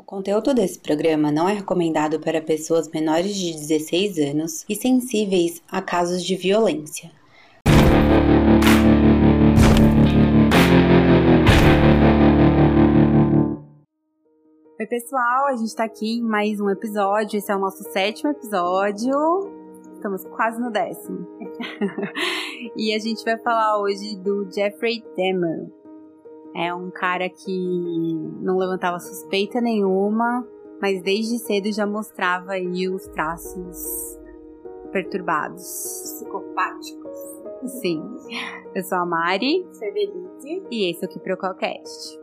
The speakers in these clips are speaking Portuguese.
O conteúdo desse programa não é recomendado para pessoas menores de 16 anos e sensíveis a casos de violência. Oi, pessoal, a gente tá aqui em mais um episódio. Esse é o nosso sétimo episódio. Estamos quase no décimo. e a gente vai falar hoje do Jeffrey Dahmer. É um cara que não levantava suspeita nenhuma, mas desde cedo já mostrava aí os traços perturbados. Psicopáticos. Sim. Eu sou a Mari. Severite. E esse é o Que Procalcast.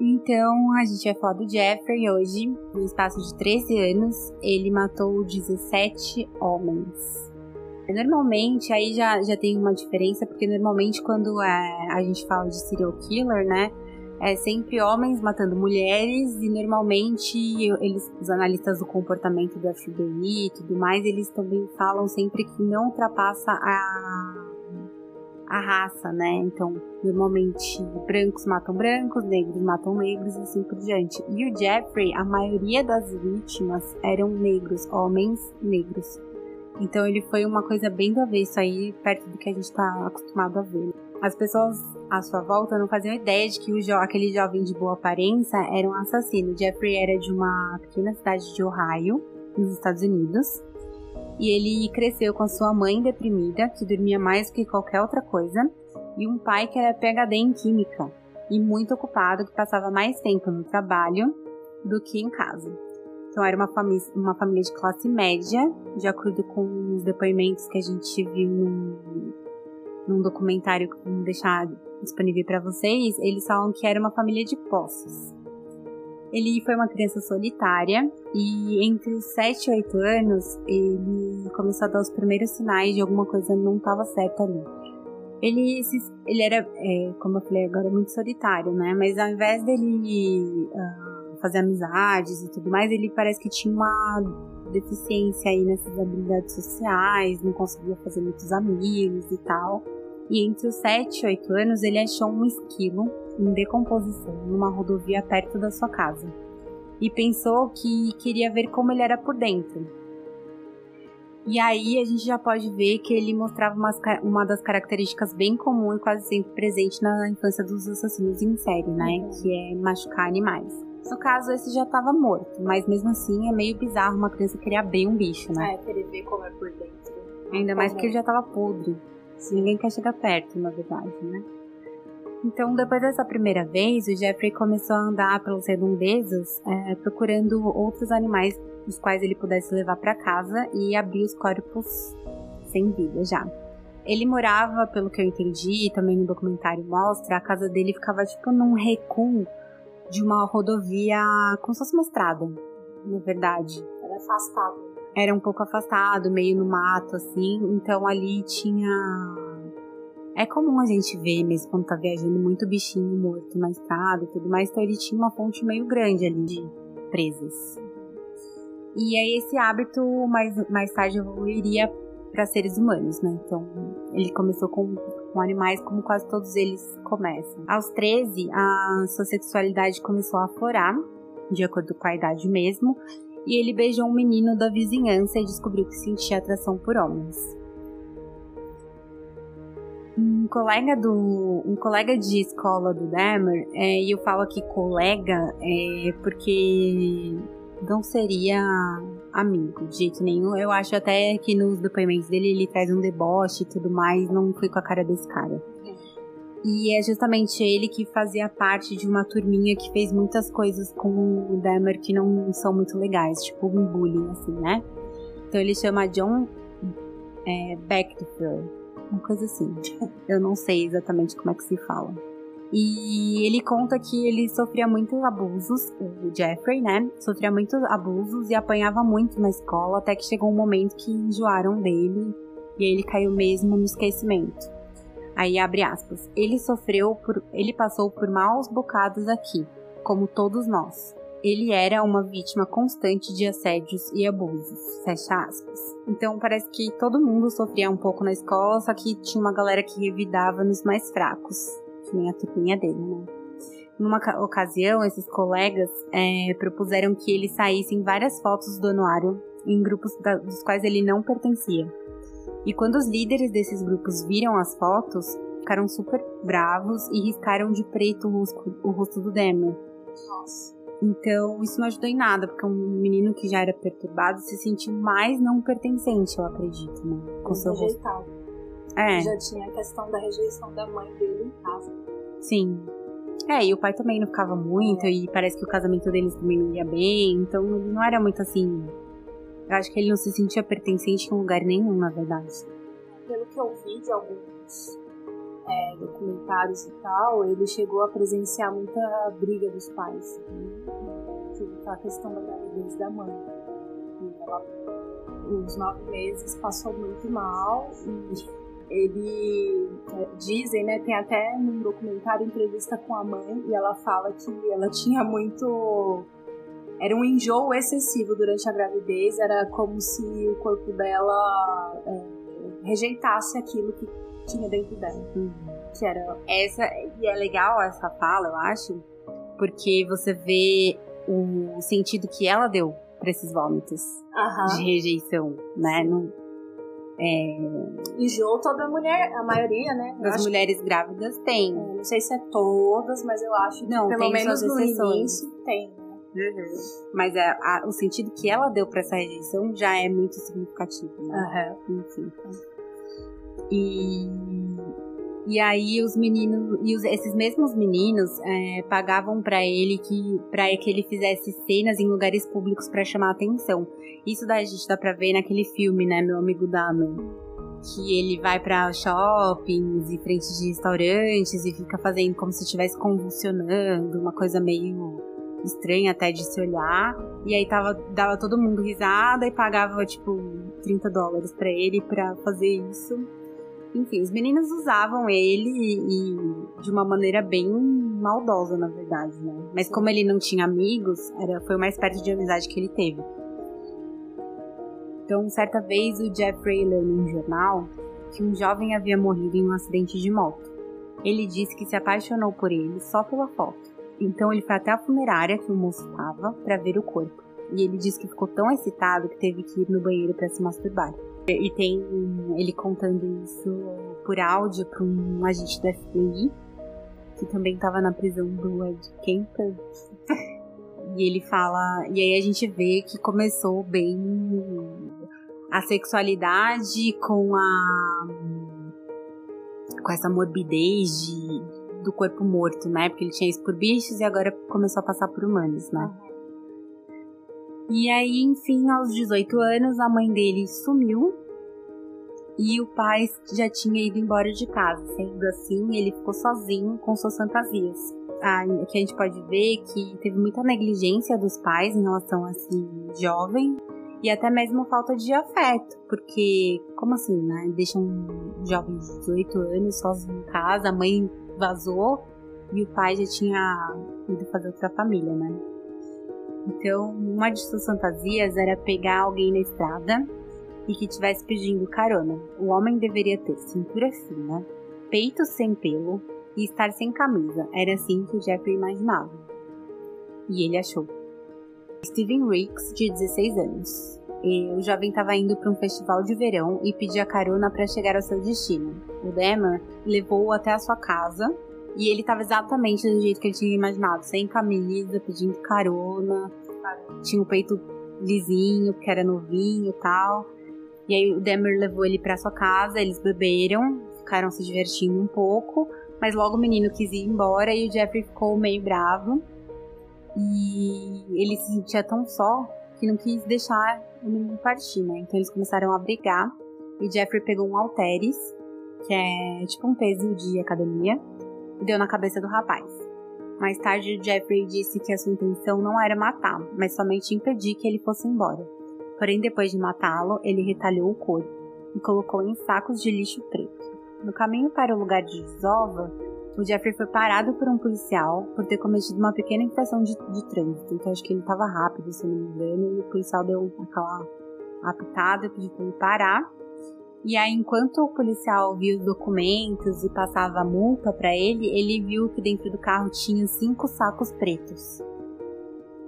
Então, a gente vai falar do Jeffrey hoje. No espaço de 13 anos, ele matou 17 homens. Normalmente, aí já, já tem uma diferença, porque normalmente quando é, a gente fala de serial killer, né? É sempre homens matando mulheres e normalmente eles, os analistas do comportamento do FBI e tudo mais, eles também falam sempre que não ultrapassa a a raça, né? Então, normalmente brancos matam brancos, negros matam negros e assim por diante. E o Jeffrey, a maioria das vítimas eram negros, homens negros. Então ele foi uma coisa bem do avesso aí, perto do que a gente está acostumado a ver. As pessoas à sua volta não faziam ideia de que jo aquele jovem de boa aparência era um assassino. Jeffrey era de uma pequena cidade de Ohio, nos Estados Unidos. E ele cresceu com sua mãe deprimida, que dormia mais que qualquer outra coisa, e um pai que era PhD em química e muito ocupado, que passava mais tempo no trabalho do que em casa. Então era uma família, uma família de classe média, de acordo com os depoimentos que a gente viu num, num documentário que vou deixar disponível para vocês. Eles falam que era uma família de posses. Ele foi uma criança solitária e entre os 7 e 8 anos ele começou a dar os primeiros sinais de alguma coisa não estava certa ali. Ele, ele era, é, como eu falei agora, muito solitário, né? Mas ao invés dele uh, fazer amizades e tudo mais, ele parece que tinha uma deficiência aí nessas habilidades sociais, não conseguia fazer muitos amigos e tal. E entre os 7 e 8 anos ele achou um esquilo em decomposição numa rodovia perto da sua casa e pensou que queria ver como ele era por dentro. E aí a gente já pode ver que ele mostrava uma, uma das características bem comum e quase sempre presente na infância dos assassinos em série, né? Uhum. Que é machucar animais. No caso, esse já estava morto, mas mesmo assim é meio bizarro uma criança querer abrir um bicho, né? É, querer ver como é por dentro. Ainda mais porque ele já estava podre. Ninguém quer chegar perto, na verdade, né? Então, depois dessa primeira vez, o Jeffrey começou a andar pelas redondezas é, procurando outros animais os quais ele pudesse levar para casa e abrir os corpos sem vida já. Ele morava, pelo que eu entendi, também no documentário mostra, a casa dele ficava tipo num recuo de uma rodovia como se fosse uma estrada, na verdade. Era afastado. Era um pouco afastado, meio no mato, assim. Então ali tinha é comum a gente ver mesmo quando tá viajando muito bichinho morto na estrada e tudo mais, então ele tinha uma fonte meio grande ali de presas. E aí esse hábito mais, mais tarde evoluiria para seres humanos, né? Então ele começou com, com animais como quase todos eles começam. Aos 13, a sua sexualidade começou a aflorar, de acordo com a idade mesmo, e ele beijou um menino da vizinhança e descobriu que sentia atração por homens um colega do um colega de escola do Demer é, e eu falo aqui colega é porque não seria amigo de jeito nenhum eu acho até que nos depoimentos dele ele traz um deboche e tudo mais não fui com a cara desse cara e é justamente ele que fazia parte de uma turminha que fez muitas coisas com o Demer que não são muito legais tipo um bullying assim né então ele chama John é, Beckfield uma coisa assim. Eu não sei exatamente como é que se fala. E ele conta que ele sofria muitos abusos, o Jeffrey, né? Sofria muitos abusos e apanhava muito na escola, até que chegou um momento que enjoaram dele e ele caiu mesmo no esquecimento. Aí abre aspas. Ele sofreu por. ele passou por maus bocados aqui, como todos nós. Ele era uma vítima constante de assédios e abusos. Fecha aspas. Então parece que todo mundo sofria um pouco na escola, só que tinha uma galera que revidava nos mais fracos, que nem a turminha dele, né? Numa ocasião, esses colegas é, propuseram que ele saísse em várias fotos do anuário em grupos da, dos quais ele não pertencia. E quando os líderes desses grupos viram as fotos, ficaram super bravos e riscaram de preto o rosto, o rosto do Demer. Nossa. Então, isso não ajudou em nada, porque um menino que já era perturbado se sentiu mais não pertencente, eu acredito, né? Com seu rosto. É, Já tinha a questão da rejeição da mãe dele em casa. sim. É, e o pai também não ficava muito, e parece que o casamento deles também não ia bem, então ele não era muito assim. Eu acho que ele não se sentia pertencente em lugar nenhum, na verdade. Pelo que eu vi de alguns é, documentários e tal, ele chegou a presenciar muita briga dos pais. Tipo, a questão da gravidez da mãe. E ela, os nove meses, passou muito mal e ele é, dizem, né? Tem até num documentário entrevista com a mãe e ela fala que ela tinha muito era um enjoo excessivo durante a gravidez, era como se o corpo dela é, rejeitasse aquilo que tinha dentro dela. Que era. Essa, e é legal essa fala, eu acho, porque você vê o sentido que ela deu pra esses vômitos Aham. de rejeição, né? Não, é, Enjoo toda mulher, a maioria, né? Eu das acho mulheres grávidas tem. que- não sei se é todas, mas eu acho que Não, pelo menos no início tem. né? Mas é, a- o sentido que ela deu pra essa rejeição já é muito significativo. Né? Aham. Enfim. E, e aí os meninos, e os- esses mesmos meninos é, pagavam pra ele que para que ele fizesse cenas em lugares públicos pra chamar atenção. Isso daí a gente dá pra ver naquele filme, né, meu amigo Dahmer. Que ele vai pra shoppings e frente de restaurantes e fica fazendo como se estivesse convulsionando, uma coisa meio estranha até de se olhar. E aí tava, dava todo mundo risada e pagava, tipo, 30 dólares pra ele pra fazer isso. Enfim, os meninos usavam ele e, e de uma maneira bem maldosa, na verdade, né? Mas como ele não tinha amigos, era, foi o mais perto de amizade que ele teve. Então, certa vez, o Jeffrey leu num jornal que um jovem havia morrido em um acidente de moto. Ele disse que se apaixonou por ele só pela foto. Então ele foi até a funerária que o moço estava para ver o corpo. E ele disse que ficou tão excitado que teve que ir no banheiro para se masturbar. E tem ele contando isso por áudio para um agente da FBI, que também estava na prisão do Ed Kemper. E ele fala. E aí a gente vê que começou bem a sexualidade com a. com essa morbidez de, do corpo morto, né? Porque ele tinha isso por bichos e agora começou a passar por humanos, né? E aí, enfim, aos 18 anos, a mãe dele sumiu e o pai já tinha ido embora de casa. Sendo assim, ele ficou sozinho com suas fantasias. Ah, que a gente pode ver que teve muita negligência dos pais em relação a esse jovem e até mesmo falta de afeto, porque, como assim, né? Deixa um jovem de 18 anos sozinho em casa, a mãe vazou e o pai já tinha ido fazer outra família, né? Então, uma de suas fantasias era pegar alguém na estrada e que estivesse pedindo carona. O homem deveria ter cintura fina, peito sem pelo e estar sem camisa. Era assim que o Jeffrey imaginava. E ele achou. Steven Ricks, de 16 anos. E o jovem estava indo para um festival de verão e pedia carona para chegar ao seu destino. O Demer levou-o até a sua casa e ele estava exatamente do jeito que ele tinha imaginado, sem camisa, pedindo carona, tinha o peito lisinho, porque era novinho e tal. E aí o Demer levou ele para sua casa, eles beberam, ficaram se divertindo um pouco, mas logo o menino quis ir embora e o Jeffrey ficou meio bravo. E ele se sentia tão só que não quis deixar o menino partir, né? Então eles começaram a brigar. E o Jeffrey pegou um halteres, que é tipo um peso de academia, deu na cabeça do rapaz. Mais tarde, Jeffrey disse que a sua intenção não era matá-lo, mas somente impedir que ele fosse embora. Porém, depois de matá-lo, ele retalhou o corpo e colocou em sacos de lixo preto. No caminho para o lugar de desova, o Jeffrey foi parado por um policial por ter cometido uma pequena infração de, de trânsito. Então, acho que ele estava rápido, se não me engano, e o policial deu aquela apitada, pediu para ele parar. E aí, enquanto o policial viu os documentos e passava a multa para ele, ele viu que dentro do carro tinha cinco sacos pretos.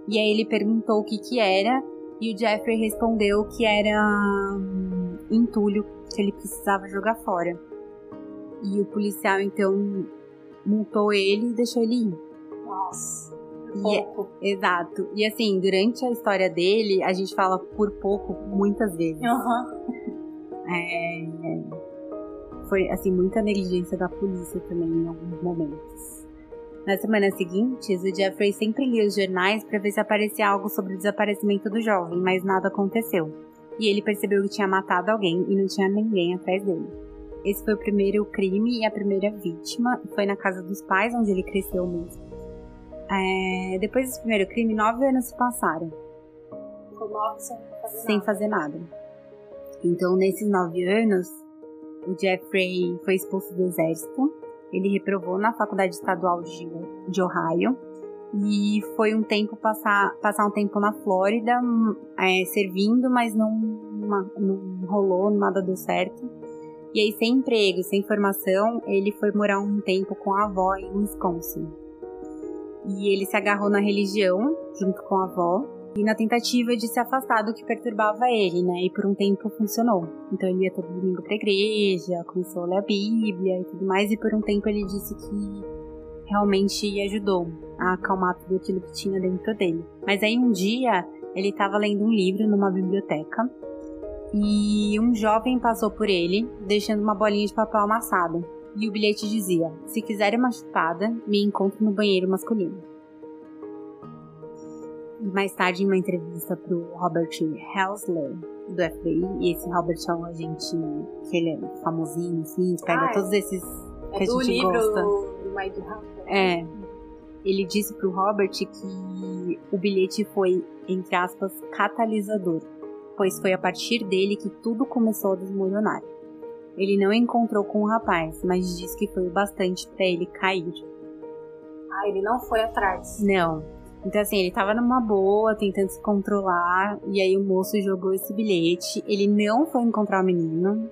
E aí ele perguntou o que que era e o Jeffrey respondeu que era um, entulho que ele precisava jogar fora. E o policial então multou ele e deixou ele ir. Nossa. E é- Pouco. exato. E assim, durante a história dele, a gente fala por pouco muitas vezes. Aham. É, foi assim muita negligência da polícia também em alguns momentos. Nas semanas seguintes, o Jeffrey sempre lia os jornais para ver se aparecia algo sobre o desaparecimento do jovem, mas nada aconteceu. E ele percebeu que tinha matado alguém e não tinha ninguém atrás dele. Esse foi o primeiro crime e a primeira vítima. Foi na casa dos pais, onde ele cresceu mesmo. É, depois desse primeiro crime, nove anos se passaram Ficou nove sem fazer sem nada. fazer nada. Então, nesses nove anos, o Jeffrey foi expulso do exército. Ele reprovou na Faculdade Estadual de, de Ohio. E foi um tempo passar, passar um tempo na Flórida, hum, é, servindo, mas não, não rolou, nada deu certo. E aí, sem emprego, sem formação, ele foi morar um tempo com a avó em Wisconsin. E ele se agarrou na religião, junto com a avó, e na tentativa de se afastar do que perturbava ele, né? E por um tempo funcionou. Então ele ia todo domingo pra igreja, começou a ler a Bíblia e tudo mais, e por um tempo ele disse que realmente ajudou a acalmar tudo aquilo que tinha dentro dele. Mas aí um dia ele estava lendo um livro numa biblioteca e um jovem passou por ele, deixando uma bolinha de papel amassada. E o bilhete dizia: Se quiser uma chupada, me encontre no banheiro masculino. Mais tarde, em uma entrevista pro Robert Helsler, do FBI, e esse Robert é um agente que ele é famosinho, assim, pega Ah, é. todos esses É que a gente livro gosta. do Mike Hunter. É. Ele disse pro Robert que o bilhete foi, entre aspas, catalisador, pois foi a partir dele que tudo começou a desmoronar. Ele não encontrou com o rapaz, mas disse que foi o bastante para ele cair. Ah, ele não foi atrás. Não. Então, assim, ele tava numa boa, tentando se controlar, e aí o moço jogou esse bilhete. Ele não foi encontrar o menino,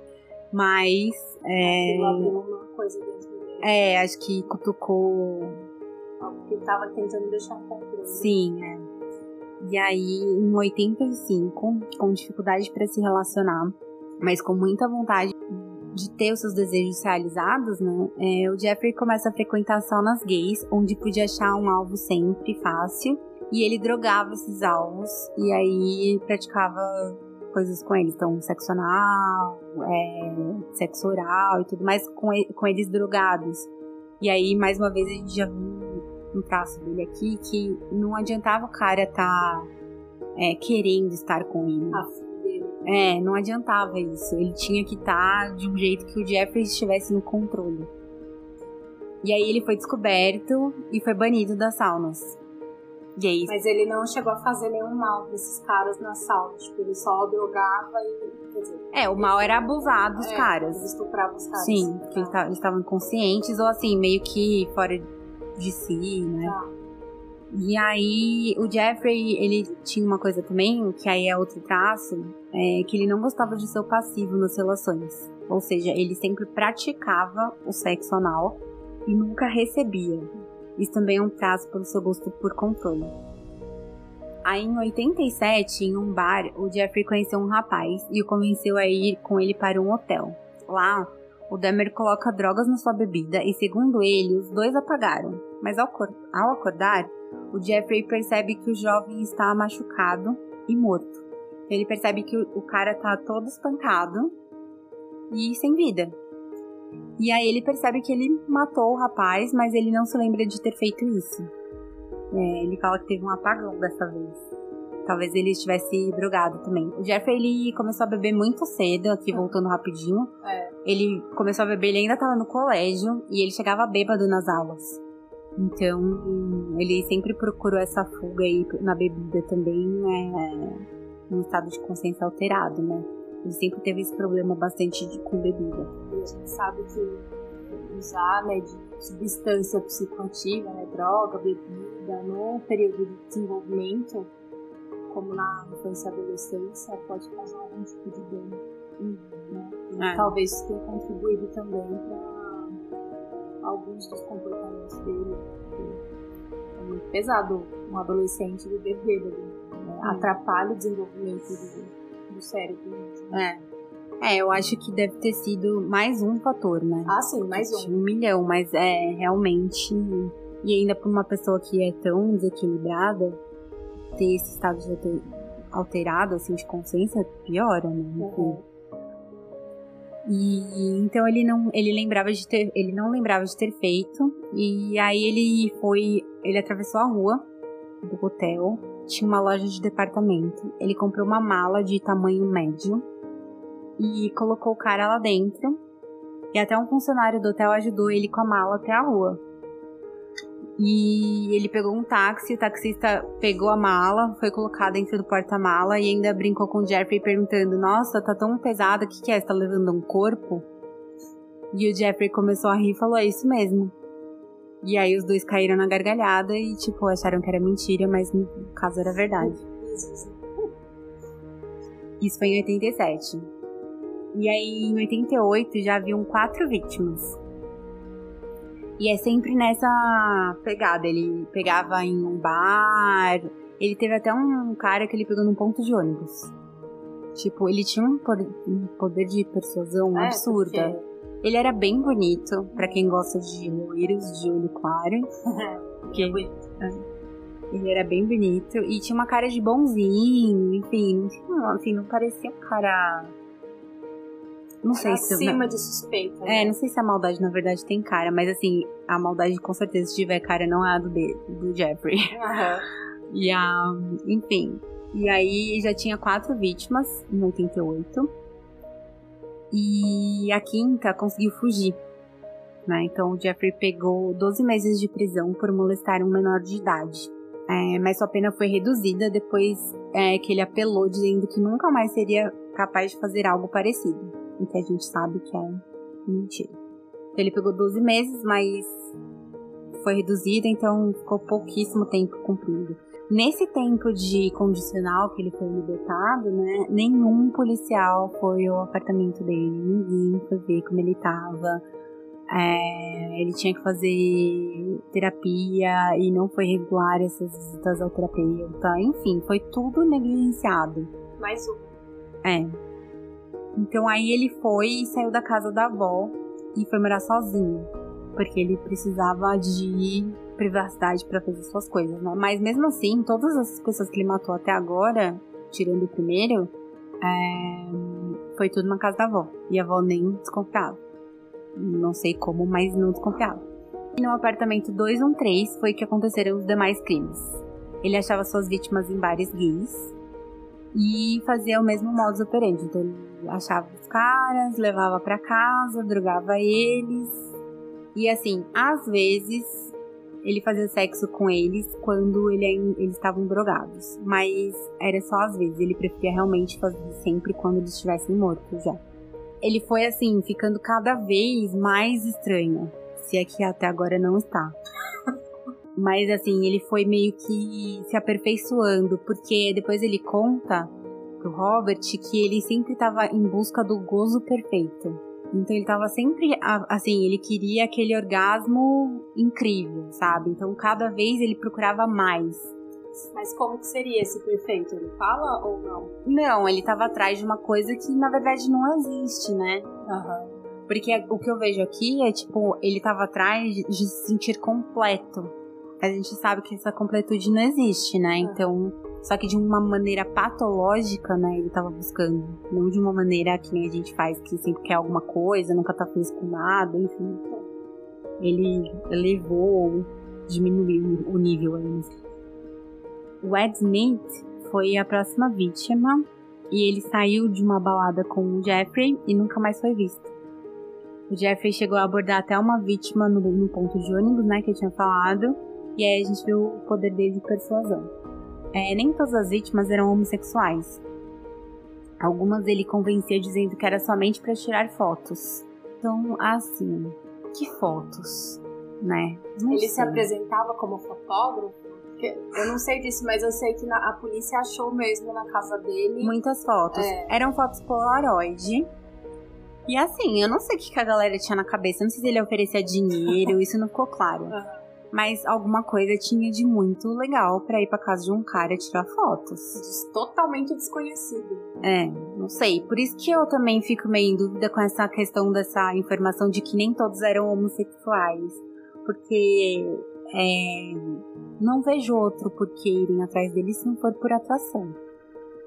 mas. É, uma coisa dentro dele. é acho que cutucou Algo que ele tava tentando deixar controle. Sim, é. E aí, em 85, com dificuldade para se relacionar, mas com muita vontade de ter os seus desejos realizados, né? é, o Jeffrey começa a frequentar saunas gays, onde podia achar um alvo sempre fácil, e ele drogava esses alvos, e aí praticava coisas com eles, então sexo anal, é, sexo oral e tudo mais, com, e- com eles drogados. E aí, mais uma vez, a gente já viu um traço dele aqui que não adiantava o cara tá é, querendo estar com ele. A filha dele. É, não adiantava isso. Ele tinha que estar de um jeito que o Jeffrey estivesse no controle. E aí ele foi descoberto e foi banido das saunas. E aí, Mas ele não chegou a fazer nenhum mal pra esses caras na sauna. Tipo, ele só drogava e. Quer dizer, é, o mal era abusar dos é, caras. Ele estuprava os caras. Sim, porque eles Tá. eles estavam inconscientes ou assim, meio que fora de si, né? Tá. E aí, o Jeffrey, ele tinha uma coisa também, que aí é outro traço, é que ele não gostava de ser passivo nas relações. Ou seja, ele sempre praticava o sexo anal e nunca recebia. Isso também é um traço pelo seu gosto por controle. Aí, em 87, em um bar, o Jeffrey conheceu um rapaz e o convenceu a ir com ele para um hotel. Lá, o Dahmer coloca drogas na sua bebida e, segundo ele, os dois apagaram. Mas ao, ao acordar, o Jeffrey percebe que o jovem está machucado e morto. Ele percebe que o, cara tá todo espancado e sem vida. E aí ele percebe que ele matou o rapaz, mas ele não se lembra de ter feito isso. É, ele fala que teve um apagão dessa vez. Talvez ele estivesse drogado também. O Jeffrey ele começou a beber muito cedo, aqui voltando rapidinho. É. Ele começou a beber, ele ainda estava no colégio e ele chegava bêbado nas aulas. Então, ele sempre procurou essa fuga aí na bebida também, é, num estado de consciência alterado, né? Ele sempre teve esse problema bastante de, com bebida. E a gente sabe que usar né, de substância psicoativa, né, droga, bebida, no período de desenvolvimento, como na infância e adolescência, pode causar algum tipo de dano. Né? É. Talvez tenha contribuído também para alguns dos comportamentos dele. É muito pesado um adolescente viver bêbado. Né? Atrapalha o desenvolvimento do, do cérebro. É. É, eu acho que deve ter sido mais um fator, né? Ah, sim, mais um. Um milhão, mas é realmente. E ainda para uma pessoa que é tão desequilibrada, ter esse estado alterado, assim, de consciência, piora, né? Uhum. E então ele não, ele lembrava de ter, ele não lembrava de ter feito. E aí ele foi, ele atravessou a rua do hotel, tinha uma loja de departamento. Ele comprou uma mala de tamanho médio e colocou o cara lá dentro. E até um funcionário do hotel ajudou ele com a mala até a rua. E ele pegou um táxi, o taxista pegou a mala, foi colocar dentro do porta-mala e ainda brincou com o Jeffrey perguntando: Nossa, tá tão pesado, o que, que é? Você tá levando um corpo? E o Jeffrey começou a rir e falou: É isso mesmo. E aí os dois caíram na gargalhada e, tipo, acharam que era mentira, mas no caso era verdade. Isso foi em 87. E aí, em 88, já haviam quatro vítimas. E é sempre nessa pegada. Ele pegava em um bar. Ele teve até um cara que ele pegou num ponto de ônibus. Tipo, ele tinha um poder de persuasão é, absurda. Porque... Ele era bem bonito, para quem gosta de loiros de olho claro. que, é. Ele era bem bonito e tinha uma cara de bonzinho, enfim, não, assim, não parecia um cara não sei Acima se. Acima de suspeita. Né? É, não sei se a maldade na verdade tem cara, mas assim, a maldade com certeza, se tiver cara, não é a do, do Jeffrey. Uhum. e a. Enfim. E aí já tinha quatro vítimas em 88. E a quinta conseguiu fugir. Né? Então o Jeffrey pegou 12 meses de prisão por molestar um menor de idade. É, mas sua pena foi reduzida depois é, que ele apelou dizendo que nunca mais seria capaz de fazer algo parecido o que a gente sabe que é mentira. Ele pegou 12 meses, mas foi reduzido, então ficou pouquíssimo tempo cumprido. Nesse tempo de condicional que ele foi libertado, né, nenhum policial foi ao apartamento dele, ninguém foi ver como ele estava. É, ele tinha que fazer terapia e não foi regular essas visitas ao terapeuta. Enfim, foi tudo negligenciado. Mais um. É. Então aí ele foi e saiu da casa da avó e foi morar sozinho, porque ele precisava de privacidade para fazer suas coisas, né? Mas mesmo assim, todas as pessoas que ele matou até agora, tirando o primeiro, é... foi tudo na casa da avó. E a avó nem desconfiava. Não sei como, mas não desconfiava. E no apartamento 213 foi que aconteceram os demais crimes. Ele achava suas vítimas em bares gays e fazia o mesmo modus operandi. Então ele achava os caras, levava para casa, drogava eles. E assim, às vezes ele fazia sexo com eles quando ele, eles estavam drogados. Mas era só às vezes, ele preferia realmente fazer sempre quando eles estivessem mortos já. Ele foi assim, ficando cada vez mais estranho. Se é que até agora não está. Mas assim, ele foi meio que se aperfeiçoando, porque depois ele conta pro Robert que ele sempre estava em busca do gozo perfeito. Então ele estava sempre assim, ele queria aquele orgasmo incrível, sabe? Então cada vez ele procurava mais. Mas como que seria esse perfeito? Ele fala ou não? Não, ele estava atrás de uma coisa que na verdade não existe, né? Uhum. Porque o que eu vejo aqui é tipo, ele estava atrás de se sentir completo a gente sabe que essa completude não existe, né? Então, só que de uma maneira patológica, né? Ele tava buscando. Não de uma maneira que nem a gente faz, que sempre quer alguma coisa, nunca tá feliz com nada, enfim. Ele elevou, diminuiu o nível aí. O Ed Smith foi a próxima vítima e ele saiu de uma balada com o Jeffrey e nunca mais foi visto. O Jeffrey chegou a abordar até uma vítima no, no ponto de ônibus, né, que eu tinha falado, e aí a gente viu o poder dele de persuasão. É, nem todas as vítimas eram homossexuais. Algumas ele convencia dizendo que era somente para tirar fotos. Então, assim, que fotos, né? Não ele sei. se apresentava como fotógrafo? Eu não sei disso, mas eu sei que a polícia achou mesmo na casa dele. Muitas fotos. É. Eram fotos Polaroid. E assim, eu não sei o que a galera tinha na cabeça. Não sei se ele oferecia dinheiro, isso não ficou claro. Uhum. Mas alguma coisa tinha de muito legal para ir pra casa de um cara tirar fotos. Totalmente desconhecido. É, não sei. Por isso que eu também fico meio em dúvida com essa questão dessa informação de que nem todos eram homossexuais. Porque é, não vejo outro por que irem atrás dele se não for por atração.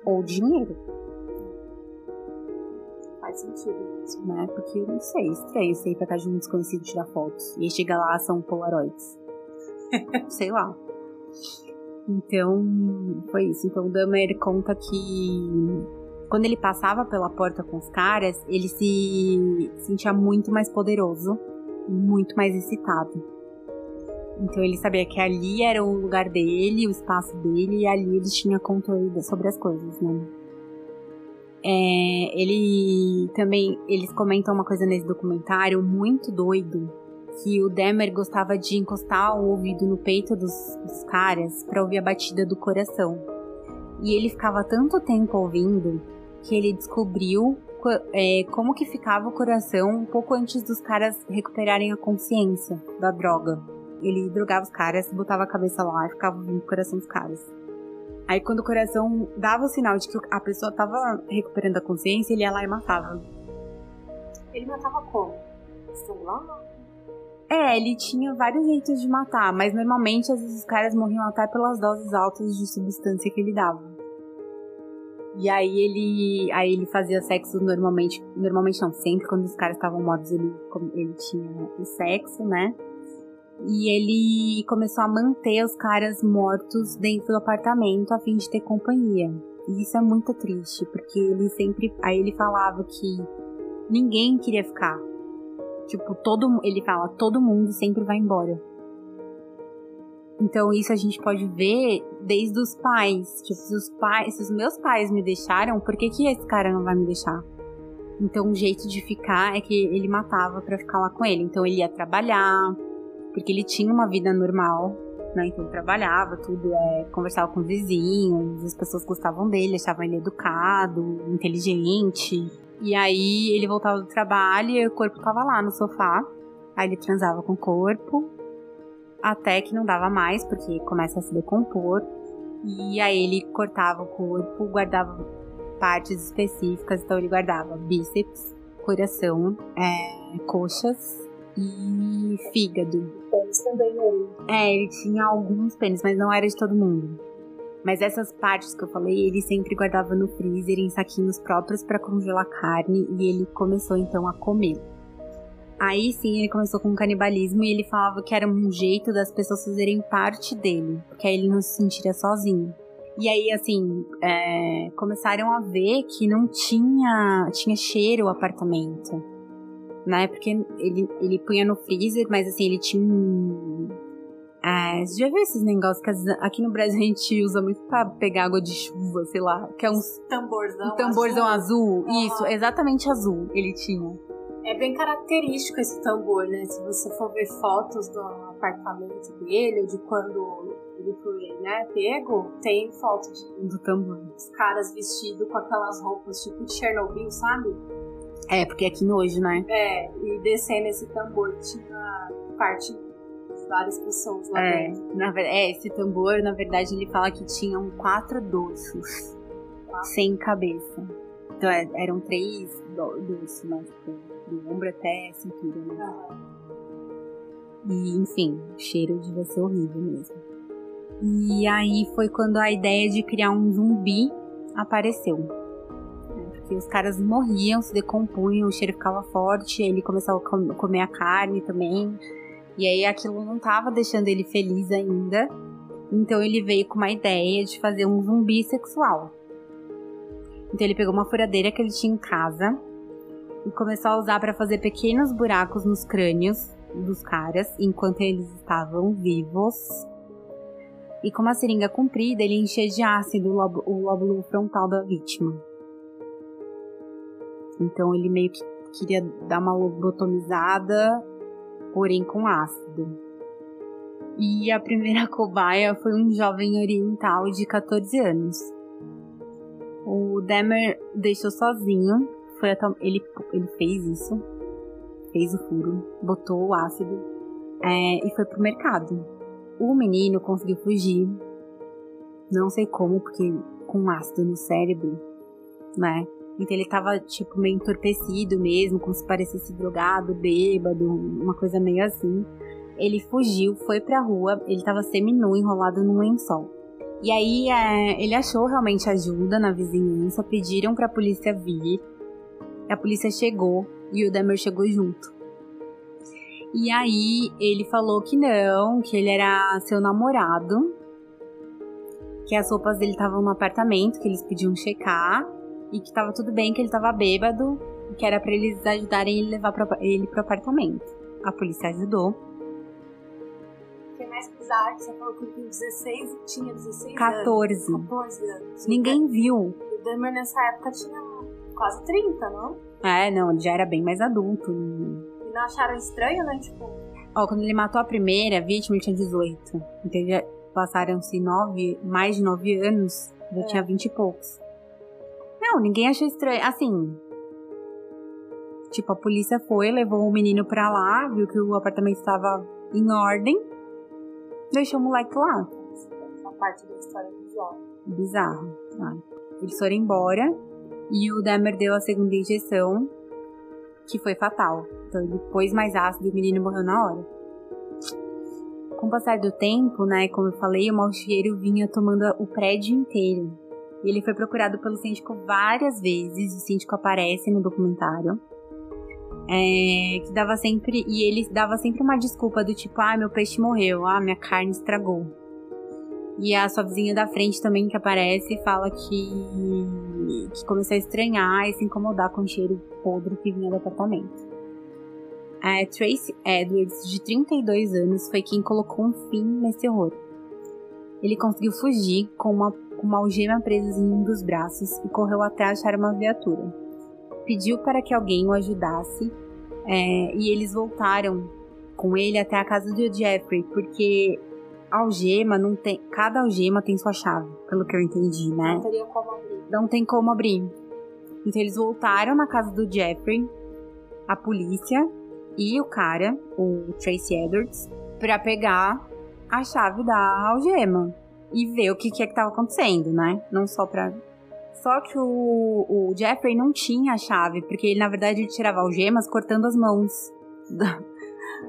Ou dinheiro. Faz sentido mesmo. Né? Porque eu não sei, estranho você ir pra casa de um desconhecido tirar fotos. E aí chega lá, são polaroids. sei lá. Então, foi isso. Então, o Dahmer conta que quando ele passava pela porta com os caras, ele se sentia muito mais poderoso, muito mais excitado. Então ele sabia que ali era o lugar dele, o espaço dele, e ali ele tinha controle sobre as coisas, né? É, ele também, eles comentam uma coisa nesse documentário muito doido, que o Demer gostava de encostar o ouvido no peito dos, dos caras para ouvir a batida do coração. E ele ficava tanto tempo ouvindo que ele descobriu é, como que ficava o coração um pouco antes dos caras recuperarem a consciência da droga. Ele drogava os caras, botava a cabeça lá e ficava ouvindo o coração dos caras. Aí quando o coração dava o sinal de que a pessoa tava recuperando a consciência, ele ia lá e matava. Ele matava como? Estrangulando? É, ele tinha vários jeitos de matar, mas normalmente às vezes os caras morriam até pelas doses altas de substância que ele dava. E aí ele, aí ele fazia sexo normalmente, normalmente não, sempre quando os caras estavam mortos ele, ele tinha o sexo, né? E ele começou a manter os caras mortos dentro do apartamento a fim de ter companhia. E isso é muito triste, porque ele sempre, aí ele falava que ninguém queria ficar Tipo, todo ele fala, todo mundo sempre vai embora. Então isso a gente pode ver desde os pais. Tipo, se os pais, se os meus pais me deixaram, por que, que esse cara não vai me deixar? Então o jeito de ficar é que ele matava para ficar lá com ele. Então ele ia trabalhar, porque ele tinha uma vida normal, né? Então ele trabalhava, tudo, é, conversava com os vizinhos, as pessoas gostavam dele, achavam ele educado, inteligente. E aí ele voltava do trabalho e o corpo tava lá no sofá. Aí ele transava com o corpo. Até que não dava mais, porque começa a se decompor. E aí ele cortava o corpo, guardava partes específicas. Então ele guardava bíceps, coração, é, coxas e fígado. Pênis também ele. É, ele tinha alguns pênis, mas não era de todo mundo. Mas essas partes que eu falei, ele sempre guardava no freezer em saquinhos próprios para congelar carne e ele começou então a comer. Aí sim ele começou com o canibalismo e ele falava que era um jeito das pessoas fazerem parte dele, porque aí ele não se sentiria sozinho. E aí, assim, é, começaram a ver que não tinha, tinha cheiro o apartamento. Né? Porque ele, ele punha no freezer, mas assim, ele tinha um, é, você já viu esses negócios que aqui no Brasil a gente usa muito pra pegar água de chuva, sei lá, que é um tamborzão, um tamborzão azul. azul. Isso, exatamente azul ele tinha. É bem característico esse tambor, né? Se você for ver fotos do apartamento dele, ou de quando ele foi, né, pego, tem foto de do tambor. Os caras vestidos com aquelas roupas tipo de Chernobyl, sabe? É, porque aqui nojo, né? É, e descendo esse tambor tinha parte várias pessoas lá é, dentro. Na, é, esse tambor, na verdade, ele fala que tinham quatro doces ah. sem cabeça. Então é, eram três doces, né? Tipo, do ombro até a cintura, né? E, enfim, o cheiro devia ser horrível mesmo. E aí foi quando a ideia de criar um zumbi apareceu. Né? Porque os caras morriam, se decompunham, o cheiro ficava forte, ele começava a comer a carne também. E aí aquilo não estava deixando ele feliz ainda. Então ele veio com uma ideia de fazer um zumbi sexual. Então ele pegou uma furadeira que ele tinha em casa e começou a usar para fazer pequenos buracos nos crânios dos caras enquanto eles estavam vivos. E com uma seringa comprida, ele enchia de ácido o lóbulo frontal da vítima. Então ele meio que queria dar uma lobotomizada porém com ácido. E a primeira cobaia foi um jovem oriental de 14 anos. O Demer deixou sozinho, foi até, ele, ele fez isso, fez o furo, botou o ácido é, e foi pro mercado. O menino conseguiu fugir, não sei como, porque com ácido no cérebro, né? Então ele tava, tipo, meio entorpecido mesmo, como se parecesse drogado, bêbado, uma coisa meio assim. Ele fugiu, foi pra rua, ele tava seminu, enrolado num lençol. E aí é, ele achou realmente ajuda na vizinhança, pediram pra polícia vir. A polícia chegou e o Demer chegou junto. E aí ele falou que não, que ele era seu namorado, que as roupas dele estavam no apartamento, que eles pediam checar e que tava tudo bem, que ele tava bêbado, que era para eles ajudarem ele levar pra, ele pro apartamento. A polícia ajudou. O que é mais bizarro que você falou que tinha 16 tinha 16 14. anos. 14 anos. Ninguém viu. O Dahmer nessa época tinha quase 30, não? É, não, ele já era bem mais adulto. E não acharam estranho, né? Tipo, Ó, quando ele matou a primeira vítima, ele tinha 18. Então já passaram-se nove, mais de 9 anos, já É. tinha 20 e poucos. Não, ninguém achou estranho. Assim. Tipo, a polícia foi, levou o menino pra lá, viu que o apartamento estava em ordem, deixou o moleque lá. a parte da história visual. Bizarro. tá? Eles foram embora e o Demer deu a segunda injeção, que foi fatal. Então ele pôs mais ácido e o menino morreu na hora. Com o passar do tempo, né, como eu falei, o mau cheiro vinha tomando o prédio inteiro. E ele foi procurado pelo síndico várias vezes, o síndico aparece no documentário. É, que dava sempre. E ele dava sempre uma desculpa do tipo, ah, meu peixe morreu, ah, minha carne estragou. E a sua vizinha da frente também que aparece fala que, que começou a estranhar e se incomodar com o cheiro podre que vinha do apartamento. A Tracy Edwards, de 32 anos, foi quem colocou um fim nesse horror. Ele conseguiu fugir com uma, com uma algema presa em um dos braços e correu até achar uma viatura. Pediu para que alguém o ajudasse é, e eles voltaram com ele até a casa do Jeffrey, porque algema não tem. Cada algema tem sua chave, pelo que eu entendi, né? Não teria como abrir. Não tem como abrir. Então eles voltaram na casa do Jeffrey, a polícia e o cara, o Tracy Edwards, pra pegar a chave da algema e ver o que, que é que tava acontecendo, né? Não só pra. Só que o, o Jeffrey não tinha a chave, porque ele, na verdade, ele tirava algemas cortando as mãos da-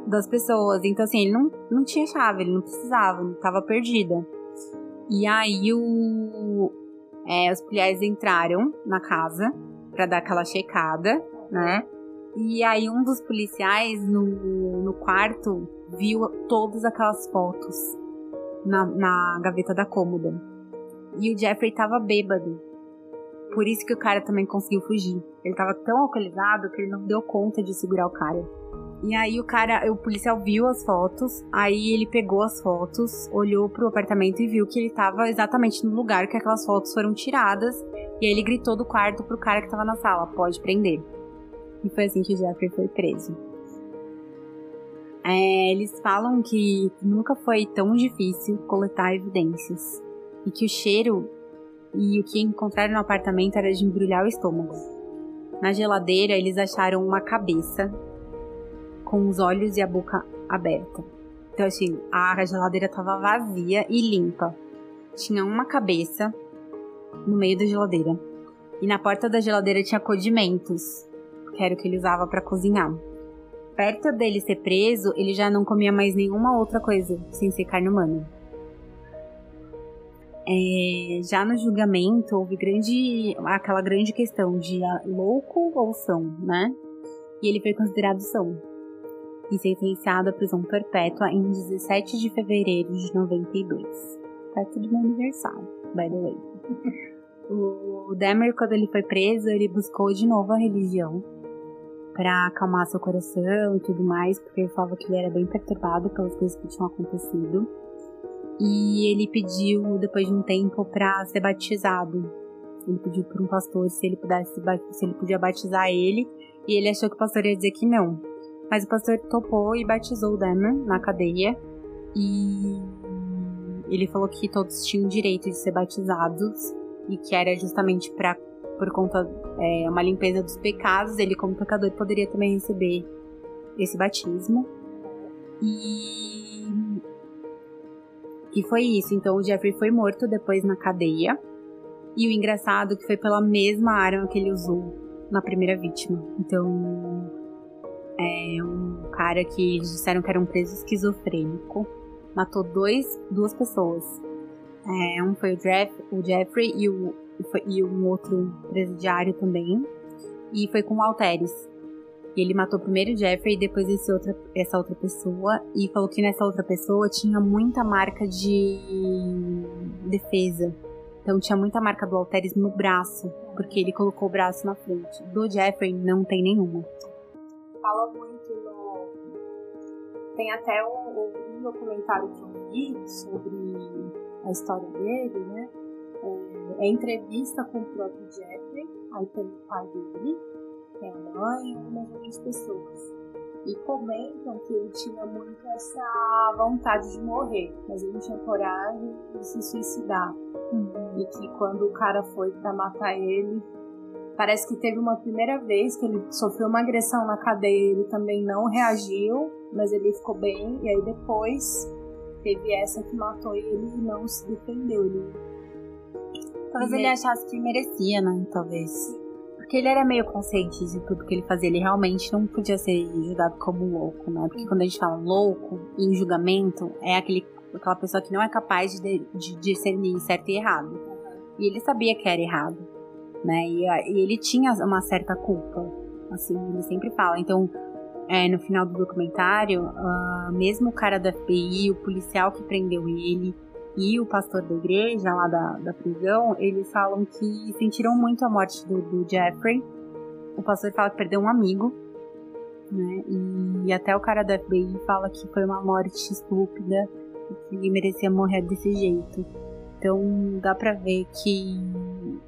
das pessoas. Então, assim, ele não, não tinha chave, ele não precisava, ele tava perdida. E aí o, é, os policiais entraram na casa pra dar aquela checada, né? E aí um dos policiais no, no quarto viu todas aquelas fotos na, na gaveta da cômoda. E o Jeffrey tava bêbado. Por isso que o cara também conseguiu fugir. Ele tava tão alcoolizado que ele não deu conta de segurar o cara. E aí o cara, o policial viu as fotos, aí ele pegou as fotos, olhou pro apartamento e viu que ele tava exatamente no lugar que aquelas fotos foram tiradas. E aí ele gritou do quarto pro cara que tava na sala, pode prender. E foi assim que o Jeffrey foi preso. É, eles falam que nunca foi tão difícil coletar evidências. E que o cheiro e o que encontraram no apartamento era de embrulhar o estômago. Na geladeira, eles acharam uma cabeça com os olhos e a boca aberta. Então, assim, a geladeira estava vazia e limpa. Tinha uma cabeça no meio da geladeira. E na porta da geladeira tinha condimentos, que era o que ele usava para cozinhar. Perto dele ser preso, ele já não comia mais nenhuma outra coisa sem ser carne humana. É, já no julgamento houve grande, aquela grande questão de ah, louco ou são, né? E ele foi considerado são e sentenciado à prisão perpétua em 17 de fevereiro de 92, perto do meu aniversário, by the way. O Demer, quando ele foi preso, ele buscou de novo a religião para acalmar seu coração e tudo mais, porque ele falava que ele era bem perturbado pelas coisas que tinham acontecido. E ele pediu, depois de um tempo, para ser batizado. Ele pediu para um pastor se ele pudesse, se ele podia batizar ele, e ele achou que o pastor ia dizer que não. Mas o pastor topou e batizou o Demer na cadeia. E ele falou que todos tinham direito de ser batizados e que era justamente para por conta é uma limpeza dos pecados, ele como pecador poderia também receber esse batismo. E e foi isso. Então o Jeffrey foi morto depois na cadeia. E o engraçado é que foi pela mesma arma que ele usou na primeira vítima. Então é um cara que eles disseram que era um preso esquizofrênico. Matou dois, duas pessoas. É, um foi o, Jeff, o Jeffrey e, o, e um outro presidiário também. E foi com o Alteres. E ele matou primeiro o Jeffrey e depois esse outra, essa outra pessoa. E falou que nessa outra pessoa tinha muita marca de defesa. Então tinha muita marca do Alteres no braço, porque ele colocou o braço na frente. Do Jeffrey não tem nenhuma. Fala muito no. Tem até um, um documentário que eu vi sobre a história dele, né? É, é entrevista com o próprio Jeffrey, aí tem o pai dele, tem a mãe e algumas outras pessoas. E comentam que ele tinha muito essa vontade de morrer, mas ele não tinha coragem de se suicidar. Uhum. E que quando o cara foi para matar ele, parece que teve uma primeira vez que ele sofreu uma agressão na cadeia, ele também não reagiu, mas ele ficou bem, e aí depois teve essa que matou ele e não se defendeu. Ele... Talvez ele achasse que merecia, né? Talvez. Porque ele era meio consciente de tudo que ele fazia. Ele realmente não podia ser julgado como louco, né? Porque quando a gente fala louco em julgamento, é aquele, aquela pessoa que não é capaz de, de discernir certo e errado. E ele sabia que era errado, né? E, e ele tinha uma certa culpa. Assim, ele sempre fala. Então, é, no final do documentário, uh, mesmo o cara da FBI, o policial que prendeu ele e o pastor da igreja lá da, da prisão, eles falam que sentiram muito a morte do, do Jeffrey. O pastor fala que perdeu um amigo, né? E, até o cara da FBI fala que foi uma morte estúpida e que merecia morrer desse jeito. Então dá pra ver que.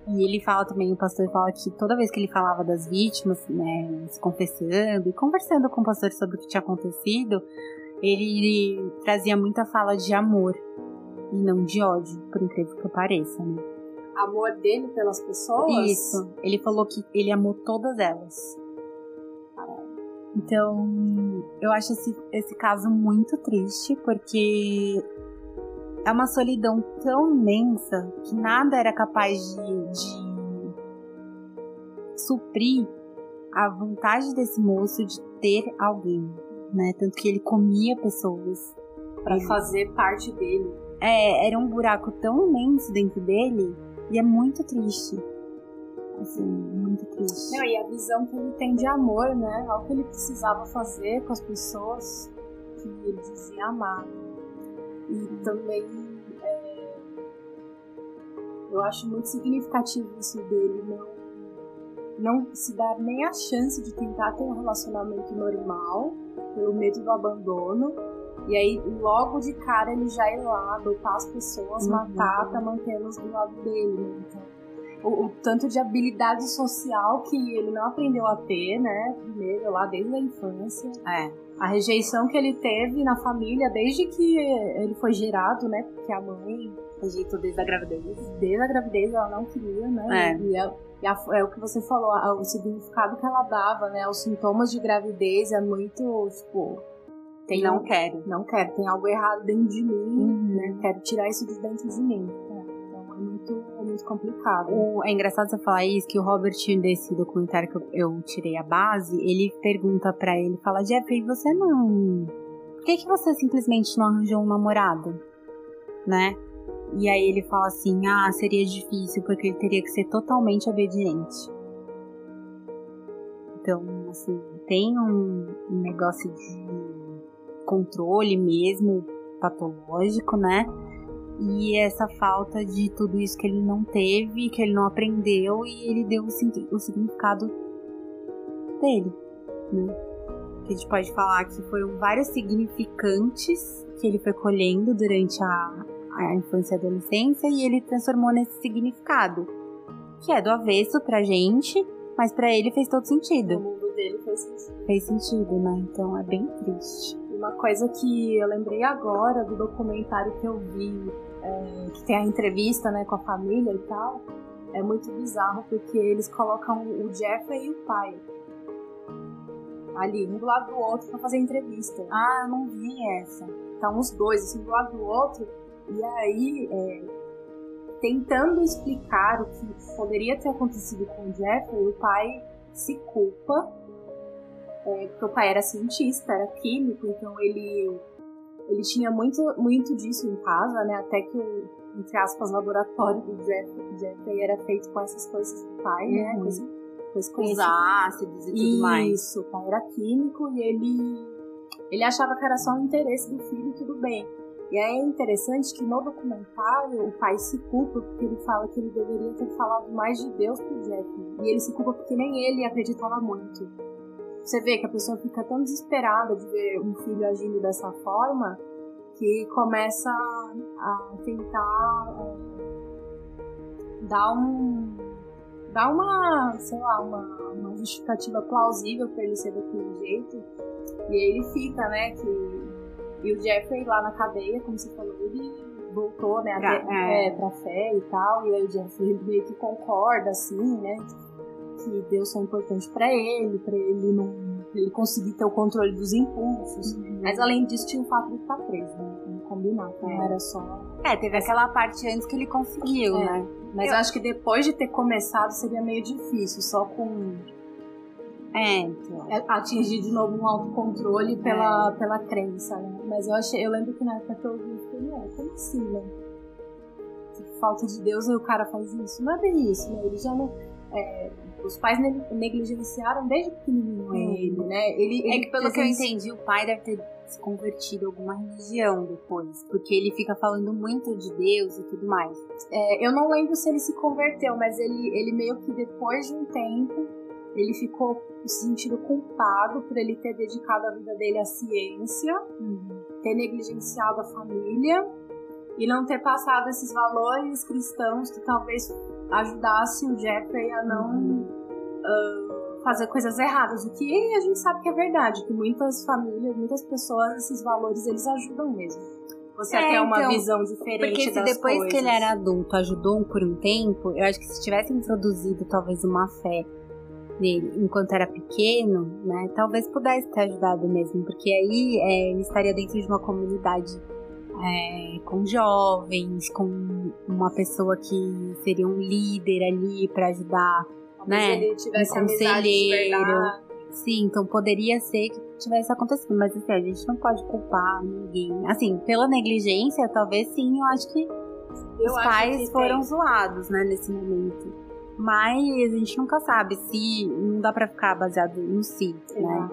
E ele fala também, o pastor fala que toda vez que ele falava das vítimas, né, se confessando e conversando com o pastor sobre o que tinha acontecido, ele trazia muita fala de amor e não de ódio, por incrível que pareça, né? Amor dele pelas pessoas? Isso. Ele falou que ele amou todas elas. Então, eu acho esse, esse caso muito triste, porque é uma solidão tão imensa que nada era capaz de, de suprir a vontade desse moço de ter alguém, né? Tanto que ele comia pessoas para fazer parte dele. É, era um buraco tão imenso dentro dele e é muito triste. Assim, muito triste. Não, e a visão que ele tem de amor, né? Algo que ele precisava fazer com as pessoas que ele dizia amar. E também é, eu acho muito significativo isso dele não, não se dar nem a chance de tentar ter um relacionamento normal pelo medo do abandono. E aí, logo de cara, ele já ir lá, adotar as pessoas, uhum. matar pra mantê-las do lado dele. Né? Então, o, o, tanto de habilidade social que ele não aprendeu a ter, né? Primeiro, lá desde a infância. É. A rejeição que ele teve na família desde que ele foi gerado, né? Porque a mãe rejeitou desde a gravidez. Desde a gravidez ela não queria, né? É. E, a, e a, é o que você falou, a, o significado que ela dava, né? Os sintomas de gravidez é muito, tipo. Tem não quero. Não quero, tem algo errado dentro de mim, uhum. né? Quero tirar isso de dentro de mim é muito, é muito complicado. O, é engraçado você falar isso, que o Robert, desse documentário que eu, eu tirei a base, ele pergunta para ele, fala, Jeffrey, você não... Por que, que você simplesmente não arranjou um namorado? Né? E aí ele fala assim, ah, seria difícil, porque ele teria que ser totalmente obediente. Então, assim, tem um, um negócio de controle mesmo, patológico, né? E essa falta de tudo isso que ele não teve, que ele não aprendeu, e ele deu o, significado dele, né? Que a gente pode falar que foram vários significantes que ele foi colhendo durante a, a infância e adolescência, e ele transformou nesse significado, que é do avesso pra gente, mas para ele fez todo sentido. O mundo dele fez sentido. Fez sentido, né? Então é bem triste. Uma coisa que eu lembrei agora do documentário que eu vi, é, que tem a entrevista né, com a família e tal, é muito bizarro porque eles colocam o Jeffrey e o pai ali, um do lado do outro, pra fazer entrevista. Ah, eu não vi essa. Então, os dois, assim, do lado do outro, e aí, é, tentando explicar o que poderia ter acontecido com o Jeffrey, o pai se culpa, é, porque o pai era cientista, era químico, então ele, ele tinha muito, muito disso em casa, né? Até que o, entre aspas, laboratório do Jeffrey, Jeffrey era feito com essas coisas do pai, né? Uhum. Coisa, coisa Com os ácidos e tudo mais. Isso, o pai era químico e ele, ele achava que era só o interesse do filho e tudo bem. E aí é interessante que no documentário o pai se culpa porque ele fala que ele deveria ter falado mais de Deus pro Jack. E ele se culpa porque nem ele acreditava muito. Você vê que a pessoa fica tão desesperada de ver um filho agindo dessa forma que começa a tentar é, dar um dar uma, sei lá, uma, uma justificativa plausível para ele ser daquele jeito. E aí ele fica, né, que e o Jeffrey lá na cadeia, como você falou, ele voltou, né, Pra- até, é. é, pra fé e tal, e aí o Jeffrey meio que concorda, assim, né, que Deus é importante pra ele, pra ele não pra ele conseguir ter o controle dos impulsos. Mas além disso, tinha o fato de estar preso, né, vamos combinar, que não É. era só... É, teve aquela parte antes que ele conseguiu, É. né? Mas eu acho que depois de ter começado seria meio difícil, só com É, então. atingir de novo um autocontrole pela, pela crença, né? Mas eu achei, eu lembro que na época que eu ouvi, eu fiquei, "Ué, como assim, né? Falta de Deus e o cara faz isso. Não é bem isso, né? Ele já não. É, os pais ne- negligenciaram desde pequenininho ele, né? Ele, É ele que pelo que eu entendi, o pai deve ter se convertido a alguma religião depois. Porque ele fica falando muito de Deus e tudo mais. É, eu não lembro se ele se converteu, mas ele, ele meio que depois de um tempo, ele ficou se sentindo culpado por ele ter dedicado a vida dele à ciência, ter negligenciado a família e não ter passado esses valores cristãos que talvez ajudasse o Jeffrey a não ah, fazer coisas erradas. O que a gente sabe que é verdade, que muitas famílias, muitas pessoas, esses valores eles ajudam mesmo. Você É, ter uma então, visão diferente Porque se depois coisas. que ele era adulto ajudou por um tempo, eu acho que se tivesse introduzido talvez uma fé nele enquanto era pequeno, né, talvez pudesse ter ajudado mesmo, porque aí é, ele estaria dentro de uma comunidade é, com jovens, com uma pessoa que seria um líder ali para ajudar Talvez né, ele tivesse um conselheiro. Sim, então poderia ser que tivesse acontecido, mas assim, a gente não pode culpar ninguém. Assim, pela negligência, talvez sim, eu acho que Eu os acho pais que foram tem. zoados, né, nesse momento. Mas a gente nunca sabe se não dá pra ficar baseado no si, né?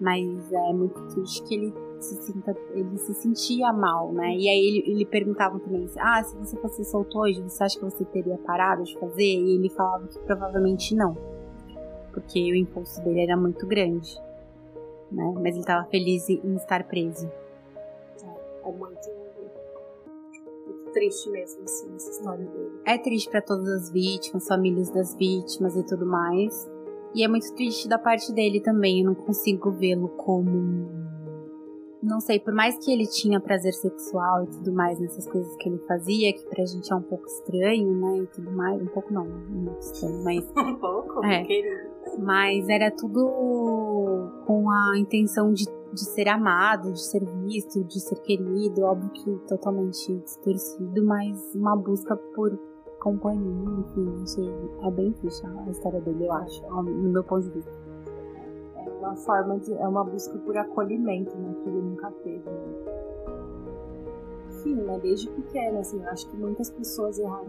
Mas é muito triste que ele se sinta, ele se sentia mal, né? E aí ele, ele perguntava também, ah, se você fosse solto hoje, você acha que você teria parado de fazer? E ele falava que provavelmente não. Porque o impulso dele era muito grande. Né? Mas ele tava feliz em estar preso. É muito, muito triste mesmo, assim, essa história dele. É triste pra todas as vítimas, famílias das vítimas e tudo mais. E é muito triste da parte dele também. Eu não consigo vê-lo como. Não sei, por mais que ele tinha prazer sexual e tudo mais nessas coisas que ele fazia, que pra gente é um pouco estranho, né? E tudo mais. Um pouco não, muito estranho, mas Um pouco, É. querido. mas era tudo com a intenção de, de ser amado, de ser visto, de ser querido, óbvio que totalmente distorcido, mas uma busca por companhia, enfim, achei, é bem triste a história dele, eu acho, no meu ponto de vista. É uma forma de. É uma busca por acolhimento, né? Que ele nunca teve. né? Enfim, né? Desde pequeno, assim, eu acho que muitas pessoas erraram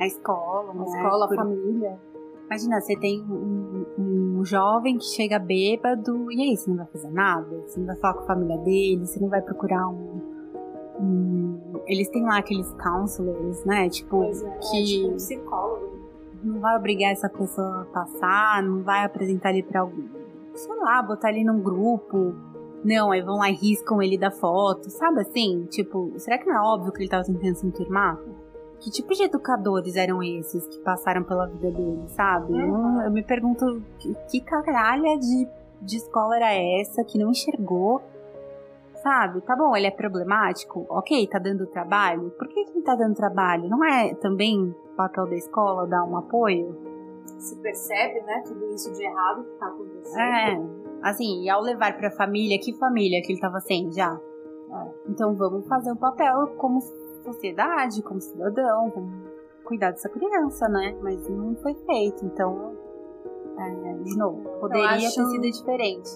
A escola, a né? escola, a por- família. Imagina, você tem um, um jovem que chega bêbado, e aí, você não vai fazer nada? Você não vai falar com a família dele, você não vai procurar um. um- Eles têm lá aqueles counselors, né? Tipo, Pois é, que é tipo um psicólogo. Não vai obrigar essa pessoa a passar, não vai apresentar ele pra algum. Sei lá, botar ele num grupo. Não, aí vão lá e riscam ele da foto, sabe assim? Tipo, será que não é óbvio que ele tava tentando se enturmar? Que tipo de educadores eram esses que passaram pela vida dele, sabe? Eu, eu me pergunto que, que de, de escola era essa que não enxergou, sabe? Tá bom, ele é problemático, ok, tá dando trabalho. Por que, que ele tá dando trabalho? Não é também papel da escola dar um apoio? Se percebe, né, tudo isso de errado que tá acontecendo. É, assim, e ao levar pra família, que família que ele tava sem já? É, então vamos fazer o um papel como sociedade, como cidadão, como cuidar dessa criança, né? Mas não foi feito, então, é, de novo, poderia acho... ter sido diferente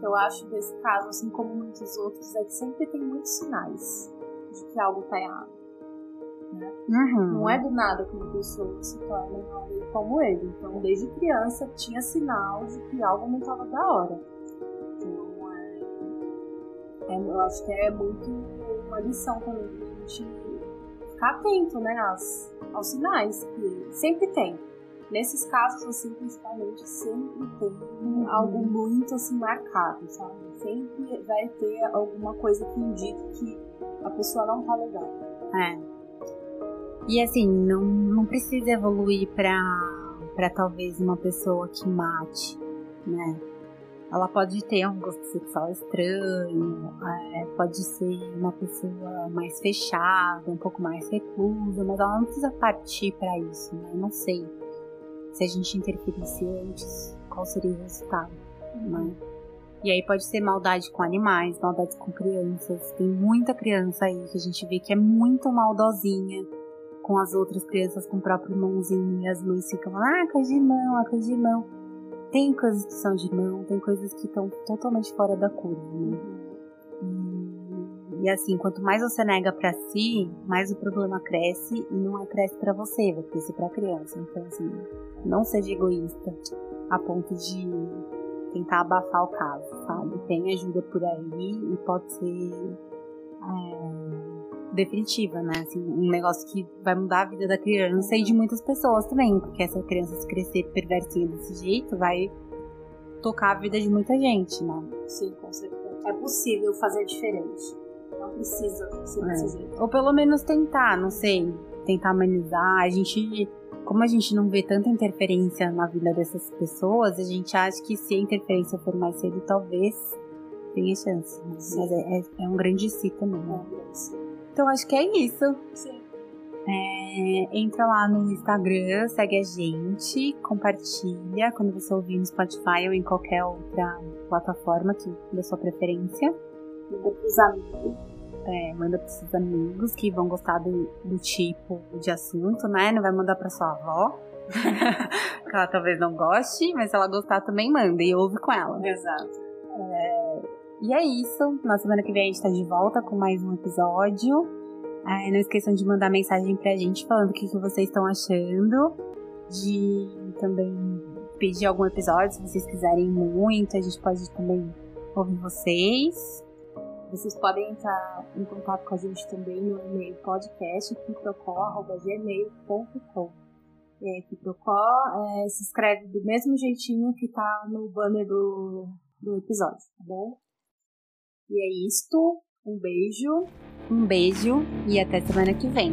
que eu acho desse caso, assim como muitos outros, é que sempre tem muitos sinais de que algo tá errado. Né? Uhum. Não é do nada que uma pessoa se torna como ele. Então, desde criança, tinha sinal de que algo não estava da hora. Então, é, é, eu acho que é muito uma lição também pra gente ficar atento né, aos, aos sinais que sempre tem. Nesses casos, assim, principalmente, sempre tem uhum. algo muito, assim, marcado, sabe? Sempre vai ter alguma coisa que indique que a pessoa não tá legal. É. E, assim, não, não precisa evoluir pra, pra talvez uma pessoa que mate, né? Ela pode ter um gosto sexual estranho, é, pode ser uma pessoa mais fechada, um pouco mais reclusa, mas ela não precisa partir para isso, né? Eu não sei se a gente interferisse antes, qual seria o resultado, né? E aí pode ser maldade com animais, maldade com crianças. Tem muita criança aí que a gente vê que é muito maldosinha com as outras crianças, com o próprio irmãozinho. E as mães ficam, ah, coisa de irmão, ah, coisa de irmão. Tem coisas que são de irmão, tem coisas que estão totalmente fora da curva, né? E assim, quanto mais você nega para si, mais o problema cresce e não é cresce para você, vai crescer para a criança. Então assim, não seja egoísta a ponto de tentar abafar o caso, sabe? Tem ajuda por aí e pode ser é, definitiva, né? Assim, um negócio que vai mudar a vida da criança e de muitas pessoas também, porque essa criança se crescer perversinha desse jeito vai tocar a vida de muita gente, né? Sim, com certeza. É possível fazer diferente não precisa ser jeito. Ou pelo menos tentar, não sei, tentar amenizar. A gente, como a gente não vê tanta interferência na vida dessas pessoas, a gente acha que se a interferência for mais cedo, talvez tenha chance. Né? Mas é, é, é, um grande si também. Né? Então acho que é isso. Sim. É, entra lá no Instagram, segue a gente, compartilha quando você ouvir no Spotify ou em qualquer outra plataforma que da sua preferência. Manda pros amigos. É, manda pros seus amigos que vão gostar do, do tipo de assunto, né? Não vai mandar pra sua avó. que ela talvez não goste, mas se ela gostar também manda e ouve com ela. Exato. É, e é isso. Na semana que vem a gente tá de volta com mais um episódio. É, não esqueçam de mandar mensagem pra gente falando o que, que vocês estão achando. De também pedir algum episódio, se vocês quiserem muito. A gente pode também ouvir vocês. Vocês podem entrar em contato com a gente também no e-mail podcast.procó.gmail.com é, é, se escreve do mesmo jeitinho que tá no banner do, do episódio, tá bom? E é isto. Um beijo. Um beijo e até semana que vem.